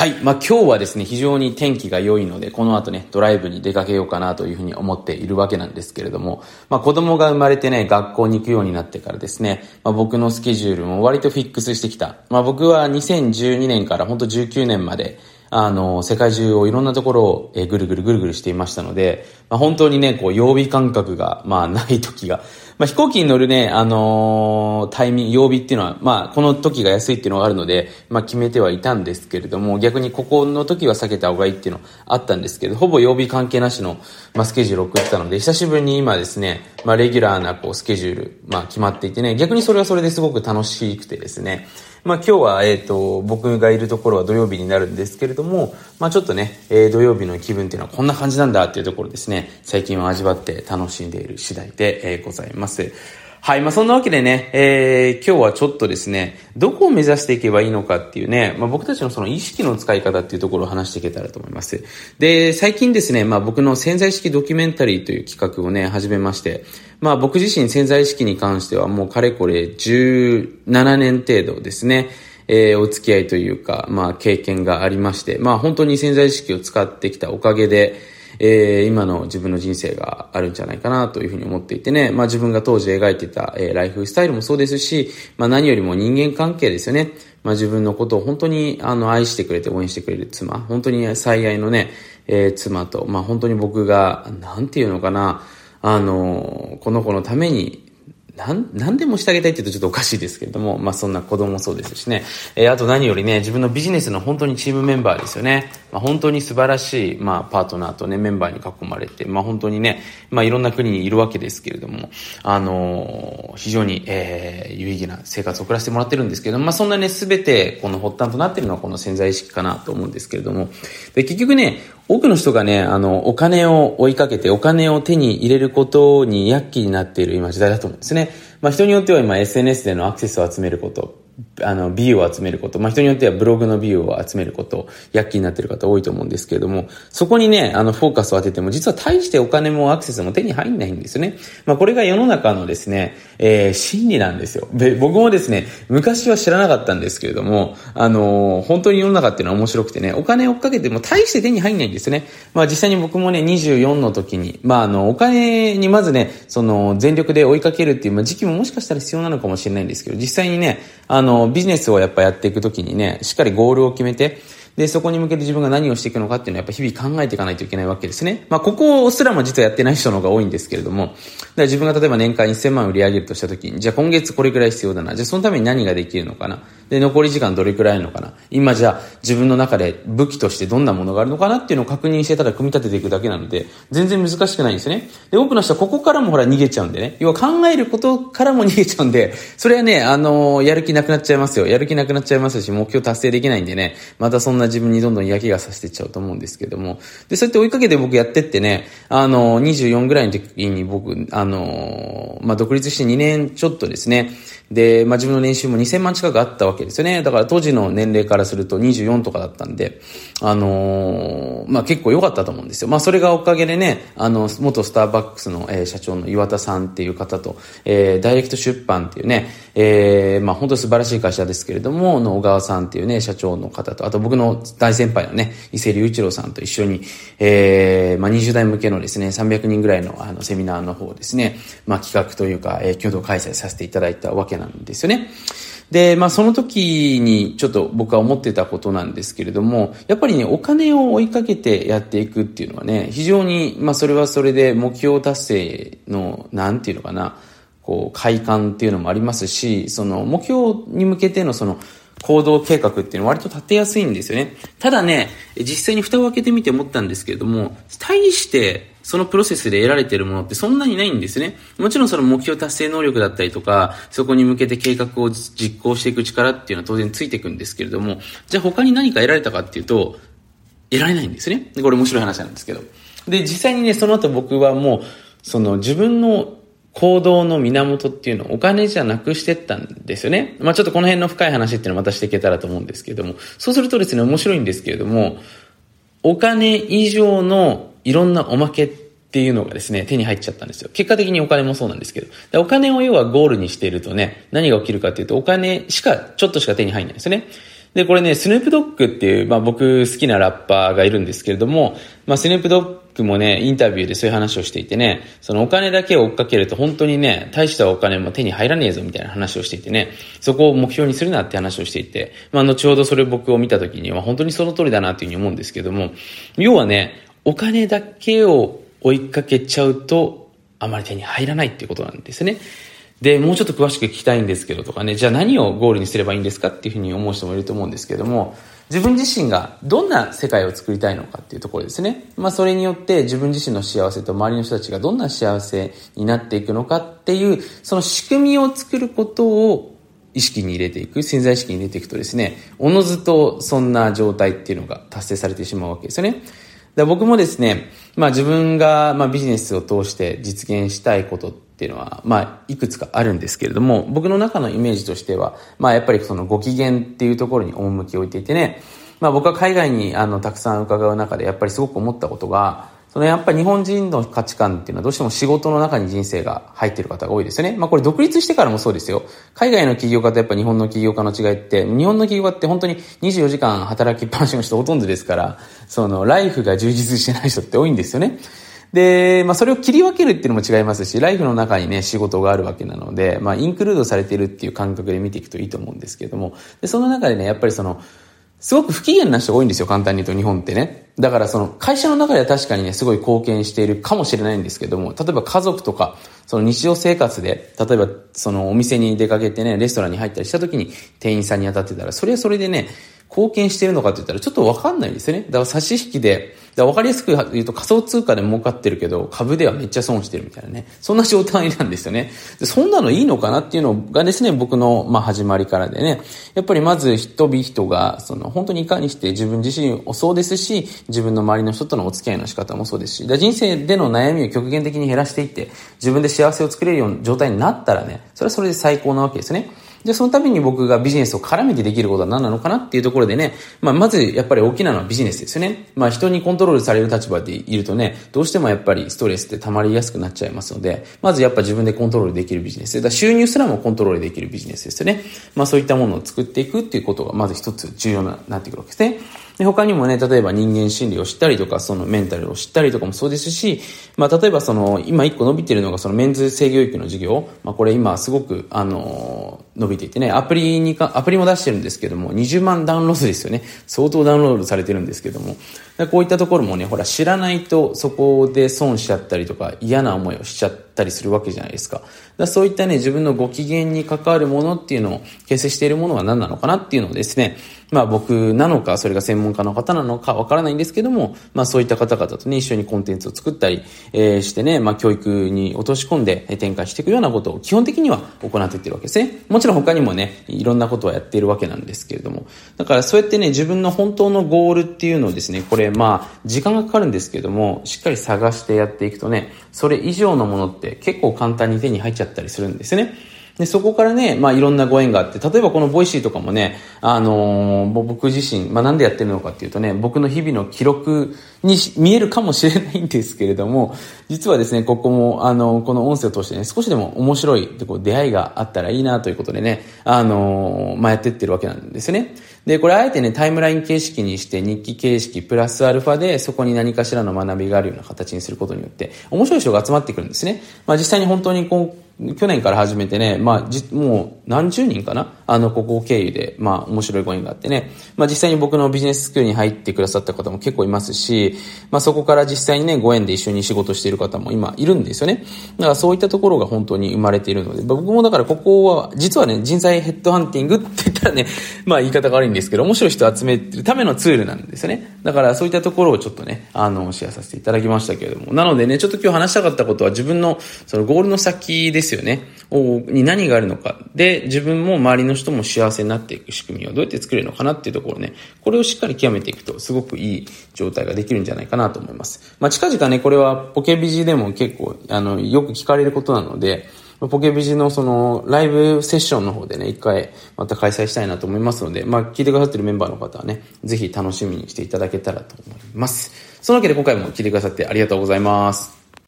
はい。まあ、今日はですね、非常に天気が良いので、この後ね、ドライブに出かけようかなというふうに思っているわけなんですけれども、まあ、子供が生まれてね、学校に行くようになってからですね、まあ、僕のスケジュールも割とフィックスしてきた。まあ、僕は2012年から本当19年まで、あの、世界中をいろんなところを、えぐるぐるぐるぐるしていましたので、まあ、本当にね、こう、曜日感覚が、まあ、ない時が、まあ、飛行機に乗るね、あのー、タイミング、曜日っていうのは、まあ、この時が安いっていうのがあるので、まあ、決めてはいたんですけれども、逆にここの時は避けた方がいいっていうのあったんですけど、ほぼ曜日関係なしの、まあ、スケジュールを送ってたので、久しぶりに今ですね、まあ、レギュラーな、こう、スケジュール、まあ、決まっていてね、逆にそれはそれですごく楽しくてですね、まあ今日は、えっ、ー、と、僕がいるところは土曜日になるんですけれども、まあちょっとね、えー、土曜日の気分っていうのはこんな感じなんだっていうところですね、最近は味わって楽しんでいる次第で、えー、ございます。はい。まあ、そんなわけでね、えー、今日はちょっとですね、どこを目指していけばいいのかっていうね、まあ、僕たちのその意識の使い方っていうところを話していけたらと思います。で、最近ですね、まあ、僕の潜在意識ドキュメンタリーという企画をね、始めまして、まあ、僕自身潜在意識に関してはもうかれこれ17年程度ですね、えー、お付き合いというか、まあ、経験がありまして、まあ、本当に潜在意識を使ってきたおかげで、えー、今の自分の人生があるんじゃないかなというふうに思っていてね、まあ自分が当時描いてた、えー、ライフスタイルもそうですし、まあ何よりも人間関係ですよね。まあ自分のことを本当にあの愛してくれて応援してくれる妻、本当に最愛のね、えー、妻と、まあ本当に僕が、なんていうのかな、あの、この子のためになん、なんでもしてあげたいって言うとちょっとおかしいですけれども、まあそんな子供もそうですしね。えー、あと何よりね、自分のビジネスの本当にチームメンバーですよね。まあ本当に素晴らしい、まあパートナーとね、メンバーに囲まれて、まあ本当にね、まあいろんな国にいるわけですけれども、あのー、非常に、えー、有意義な生活を送らせてもらってるんですけれども、まあそんなね、すべてこの発端となっているのはこの潜在意識かなと思うんですけれども、で、結局ね、多くの人がね、あの、お金を追いかけて、お金を手に入れることに躍起になっている今時代だと思うんですね。まあ人によっては今 SNS でのアクセスを集めること、あの、ビューを集めること、まあ、人によってはブログのビューを集めること、躍起になってる方多いと思うんですけれども、そこにね、あの、フォーカスを当てても、実は大してお金もアクセスも手に入んないんですよね。まあ、これが世の中のですね、えー、真理なんですよ。で、僕もですね、昔は知らなかったんですけれども、あのー、本当に世の中っていうのは面白くてね、お金を追っかけても大して手に入んないんですね。まあ、実際に僕もね、24の時に、まあ、あの、お金にまずね、その、全力で追いかけるっていう、まあ、時期ももしかしたら必要なのかもしれないんですけど、実際にね、あの、のビジネスをやっぱやっていくときにね、しっかりゴールを決めて、で、そこに向けて自分が何をしていくのかっていうのはやっぱ日々考えていかないといけないわけですね。まあ、ここすらも実はやってない人の方が多いんですけれども、だから自分が例えば年間1000万売り上げるとした時に、じゃあ今月これくらい必要だな。じゃあそのために何ができるのかな。で、残り時間どれくらいあるのかな。今じゃあ自分の中で武器としてどんなものがあるのかなっていうのを確認してたら組み立てていくだけなので、全然難しくないんですね。で、多くの人はここからもほら逃げちゃうんでね。要は考えることからも逃げちゃうんで、それはね、あのー、やる気なくなっちゃいますよ。やる気なくなっちゃいますし、目標達成できないんでね、またそんな自分にどんどん嫌気がさせていっちゃうと思うんですけども。で、そうやって追いかけて僕やってってね、あの、24ぐらいの時に僕、あの、まあ、独立して2年ちょっとですね、で、まあ、自分の年収も2000万近くあったわけですよね。だから当時の年齢からすると24とかだったんで、あのー、まあ、結構良かったと思うんですよ。まあ、それがおかげでね、あの、元スターバックスの、えー、社長の岩田さんっていう方と、えー、ダイレクト出版っていうね、えー、まあ、本当素晴らしい会社ですけれども、の小川さんっていうね、社長の方と、あと僕の大先輩のね、伊勢隆一郎さんと一緒に、えー、まあ、20代向けのですね、300人ぐらいのあのセミナーの方ですね、まあ、企画というか、えー、共同開催させていただいたわけなんですよね。で、まあその時にちょっと僕は思ってたことなんですけれども、やっぱりね、お金を追いかけてやっていくっていうのはね、非常に、まあそれはそれで目標達成の、なんていうのかな、こう、快感っていうのもありますし、その目標に向けてのその、行動計画っていうのは割と立てやすいんですよね。ただね、実際に蓋を開けてみて思ったんですけれども、大してそのプロセスで得られているものってそんなにないんですね。もちろんその目標達成能力だったりとか、そこに向けて計画を実行していく力っていうのは当然ついていくんですけれども、じゃあ他に何か得られたかっていうと、得られないんですね。これ面白い話なんですけど。で、実際にね、その後僕はもう、その自分の行動の源っていうのをお金じゃなくしてったんですよね。まあちょっとこの辺の深い話っていうのをまたしていけたらと思うんですけれども、そうするとですね、面白いんですけれども、お金以上のいろんなおまけっていうのがですね、手に入っちゃったんですよ。結果的にお金もそうなんですけど。でお金を要はゴールにしているとね、何が起きるかっていうと、お金しか、ちょっとしか手に入んないんですよね。で、これね、スヌープドッグっていう、まあ僕好きなラッパーがいるんですけれども、まあスヌープドッグもね、インタビューでそういう話をしていてね、そのお金だけを追っかけると本当にね、大したお金も手に入らねえぞみたいな話をしていてね、そこを目標にするなって話をしていて、まあ後ほどそれ僕を見た時には本当にその通りだなっていうふうに思うんですけども、要はね、お金だけを追いかけちゃうと、あまり手に入らないっていうことなんですね。で、もうちょっと詳しく聞きたいんですけどとかね、じゃあ何をゴールにすればいいんですかっていうふうに思う人もいると思うんですけども、自分自身がどんな世界を作りたいのかっていうところですね。まあそれによって自分自身の幸せと周りの人たちがどんな幸せになっていくのかっていう、その仕組みを作ることを意識に入れていく、潜在意識に入れていくとですね、おのずとそんな状態っていうのが達成されてしまうわけですよね。で僕もですね、まあ自分がまあビジネスを通して実現したいことってっていうのは、まあ、いくつかあるんですけれども、僕の中のイメージとしては、まあ、やっぱりそのご機嫌っていうところに趣を置いていてね、まあ、僕は海外にあのたくさん伺う中でやっぱりすごく思ったことが、そのやっぱり日本人の価値観っていうのはどうしても仕事の中に人生が入ってる方が多いですよね。まあこれ独立してからもそうですよ。海外の起業家とやっぱ日本の起業家の違いって、日本の起業家って本当に24時間働きっぱなしの人ほとんどですから、そのライフが充実してない人って多いんですよね。で、まあそれを切り分けるっていうのも違いますし、ライフの中にね、仕事があるわけなので、まあインクルードされているっていう感覚で見ていくといいと思うんですけれども、で、その中でね、やっぱりその、すごく不機嫌な人が多いんですよ、簡単に言うと日本ってね。だからその会社の中では確かにね、すごい貢献しているかもしれないんですけども、例えば家族とか、その日常生活で、例えばそのお店に出かけてね、レストランに入ったりした時に店員さんに当たってたら、それはそれでね、貢献してるのかって言ったらちょっとわかんないですよね。だから差し引きで、だわかりやすく言うと仮想通貨で儲かってるけど、株ではめっちゃ損してるみたいなね。そんな状態なんですよね。でそんなのいいのかなっていうのがですね、僕の、まあ、始まりからでね。やっぱりまず人々が、その、本当にいかにして自分自身をそうですし、自分の周りの人とのお付き合いの仕方もそうですし、だ人生での悩みを極限的に減らしていって、自分で幸せを作れるような状態になったらね、それはそれで最高なわけですね。で、そのために僕がビジネスを絡めてできることは何なのかなっていうところでね、まあ、まずやっぱり大きなのはビジネスですよね。まあ、人にコントロールされる立場でいるとね、どうしてもやっぱりストレスって溜まりやすくなっちゃいますので、まずやっぱ自分でコントロールできるビジネス。だ収入すらもコントロールできるビジネスですよね。まあ、そういったものを作っていくっていうことがまず一つ重要な、なってくるわけですね。で、他にもね、例えば人間心理を知ったりとか、そのメンタルを知ったりとかもそうですし、まあ、例えばその、今一個伸びてるのがそのメンズ性教育の授業。まあ、これ今すごく、あの伸びていてね、アプリにか、アプリも出してるんですけども、20万ダウンロードですよね。相当ダウンロードされてるんですけども。こういったところもね、ほら、知らないとそこで損しちゃったりとか、嫌な思いをしちゃったりするわけじゃないですか。だそういったね、自分のご機嫌に関わるものっていうのを形成しているものは何なのかなっていうのをですね、まあ僕なのか、それが専門家の方なのかわからないんですけども、まあそういった方々とね、一緒にコンテンツを作ったり、えー、してね、まあ教育に落とし込んで展開していくようなことを基本的には行っていってるわけですね。もちろん他にもね、いろんなことはやっているわけなんですけれども。だからそうやってね、自分の本当のゴールっていうのをですね、これまあ時間がかかるんですけども、しっかり探してやっていくとね、それ以上のものって結構簡単に手に入っちゃったりするんですね。で、そこからね、まあいろんなご縁があって、例えばこの Voicy とかもね、あのー、僕自身、まあなんでやってるのかっていうとね、僕の日々の記録に見えるかもしれないんですけれども、実はですね、ここも、あのー、この音声を通してね、少しでも面白いこう出会いがあったらいいなということでね、あのー、まあやってってるわけなんですね。で、これあえてね、タイムライン形式にして日記形式プラスアルファでそこに何かしらの学びがあるような形にすることによって、面白い人が集まってくるんですね。まあ実際に本当にこう、去年から始めてね、まあ、じ、もう何十人かな？あの、ここ経由で、まあ、面白いご縁があってね、まあ実際に僕のビジネススクールに入ってくださった方も結構いますし、まあそこから実際にね、ご縁で一緒に仕事している方も今いるんですよね。だからそういったところが本当に生まれているので、僕もだからここは、実はね、人材ヘッドハンティングってったらね、まあ言い方が悪いんですけど、面白い人を集めるためのツールなんですよね。だからそういったところをちょっとね、あの、シェアさせていただきましたけれども。なのでね、ちょっと今日話したかったことは自分の、そのゴールの先ですよね。に何があるのか。で、自分も周りの人も幸せになっていく仕組みをどうやって作れるのかなっていうところね、これをしっかり極めていくと、すごくいい状態ができるんじゃないかなと思います。まあ、近々ね、これはポケビジでも結構、あの、よく聞かれることなので、ポケビジのそのライブセッションの方でね、一回また開催したいなと思いますので、まあ聞いてくださってるメンバーの方はね、ぜひ楽しみにしていただけたらと思います。そのわけで今回も聞いてくださってありがとうございます。